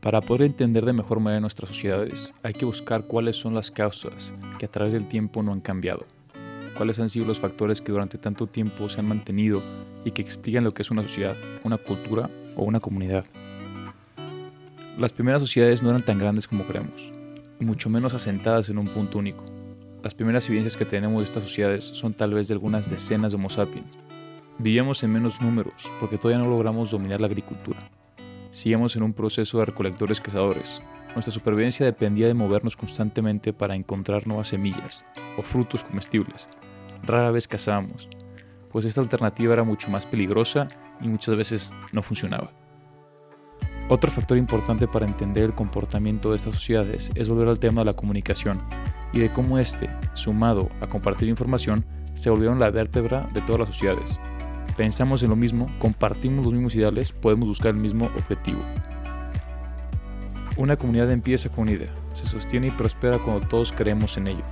Para poder entender de mejor manera nuestras sociedades, hay que buscar cuáles son las causas que a través del tiempo no han cambiado, cuáles han sido los factores que durante tanto tiempo se han mantenido y que explican lo que es una sociedad, una cultura o una comunidad. Las primeras sociedades no eran tan grandes como creemos, y mucho menos asentadas en un punto único. Las primeras evidencias que tenemos de estas sociedades son tal vez de algunas decenas de Homo sapiens. Vivíamos en menos números porque todavía no logramos dominar la agricultura Seguíamos en un proceso de recolectores-cazadores. Nuestra supervivencia dependía de movernos constantemente para encontrar nuevas semillas o frutos comestibles. Rara vez cazábamos, pues esta alternativa era mucho más peligrosa y muchas veces no funcionaba. Otro factor importante para entender el comportamiento de estas sociedades es volver al tema de la comunicación y de cómo este, sumado a compartir información, se volvieron la vértebra de todas las sociedades, pensamos en lo mismo, compartimos los mismos ideales, podemos buscar el mismo objetivo. Una comunidad empieza con una idea, se sostiene y prospera cuando todos creemos en ello.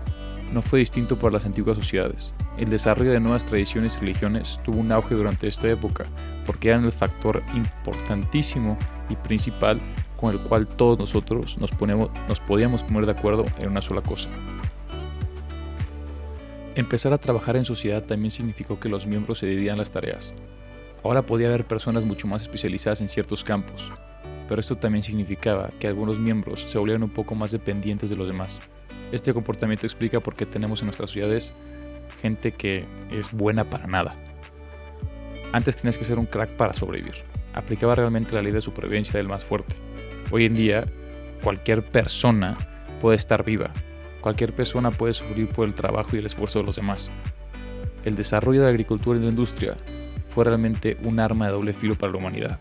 No fue distinto para las antiguas sociedades. El desarrollo de nuevas tradiciones y religiones tuvo un auge durante esta época, porque eran el factor importantísimo y principal con el cual todos nosotros nos, ponemos, nos podíamos poner de acuerdo en una sola cosa. Empezar a trabajar en sociedad también significó que los miembros se dividían las tareas. Ahora podía haber personas mucho más especializadas en ciertos campos, pero esto también significaba que algunos miembros se volvieron un poco más dependientes de los demás. Este comportamiento explica por qué tenemos en nuestras sociedades gente que es buena para nada. Antes tenías que ser un crack para sobrevivir. Aplicaba realmente la ley de supervivencia del más fuerte. Hoy en día, cualquier persona puede estar viva, Cualquier persona puede sufrir por el trabajo y el esfuerzo de los demás. El desarrollo de la agricultura y la industria fue realmente un arma de doble filo para la humanidad,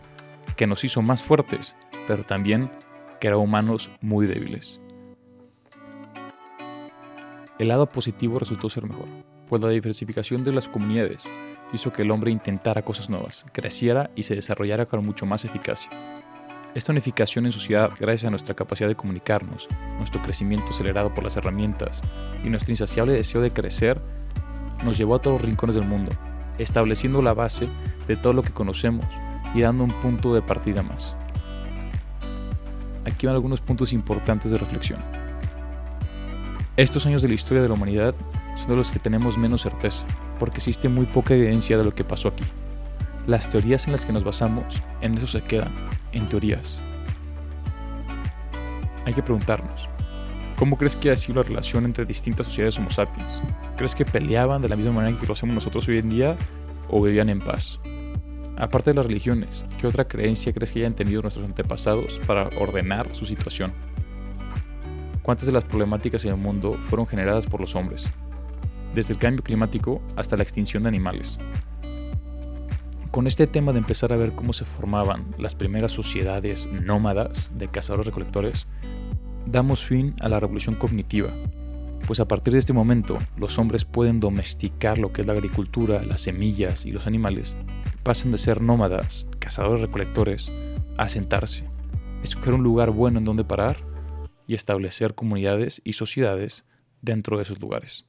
que nos hizo más fuertes, pero también que eran humanos muy débiles. El lado positivo resultó ser mejor, pues la diversificación de las comunidades hizo que el hombre intentara cosas nuevas, creciera y se desarrollara con mucho más eficacia. Esta unificación en sociedad, gracias a nuestra capacidad de comunicarnos, nuestro crecimiento acelerado por las herramientas y nuestro insaciable deseo de crecer, nos llevó a todos los rincones del mundo, estableciendo la base de todo lo que conocemos y dando un punto de partida más. Aquí van algunos puntos importantes de reflexión. Estos años de la historia de la humanidad son de los que tenemos menos certeza, porque existe muy poca evidencia de lo que pasó aquí. Las teorías en las que nos basamos, en eso se quedan, en teorías. Hay que preguntarnos, ¿cómo crees que ha sido la relación entre distintas sociedades Homo sapiens? ¿Crees que peleaban de la misma manera que lo hacemos nosotros hoy en día o vivían en paz? Aparte de las religiones, ¿qué otra creencia crees que hayan tenido nuestros antepasados para ordenar su situación? ¿Cuántas de las problemáticas en el mundo fueron generadas por los hombres? Desde el cambio climático hasta la extinción de animales. Con este tema de empezar a ver cómo se formaban las primeras sociedades nómadas de cazadores-recolectores, damos fin a la revolución cognitiva, pues a partir de este momento los hombres pueden domesticar lo que es la agricultura, las semillas y los animales, pasan de ser nómadas, cazadores-recolectores, a asentarse, escoger un lugar bueno en donde parar y establecer comunidades y sociedades dentro de esos lugares.